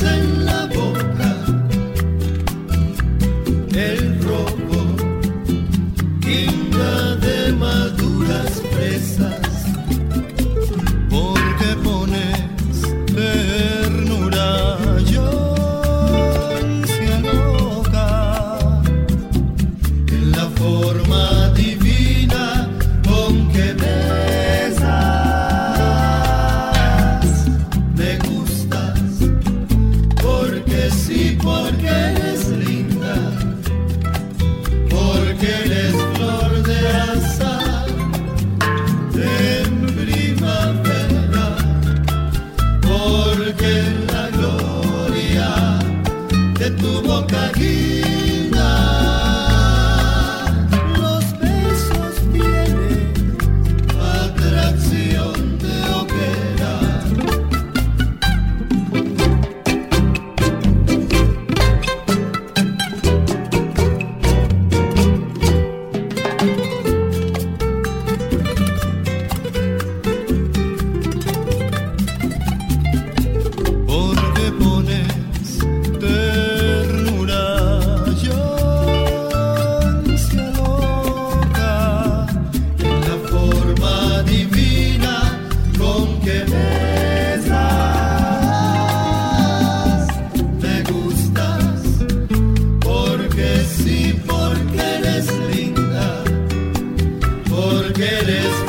listen. again. quieres.